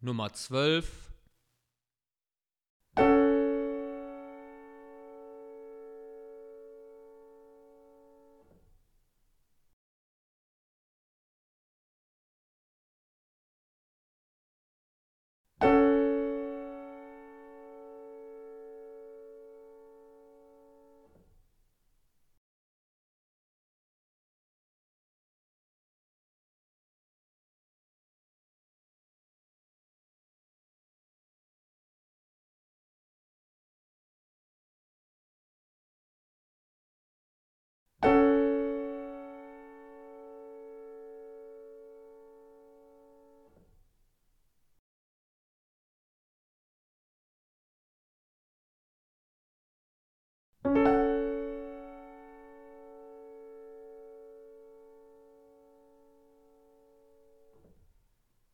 Nummer 12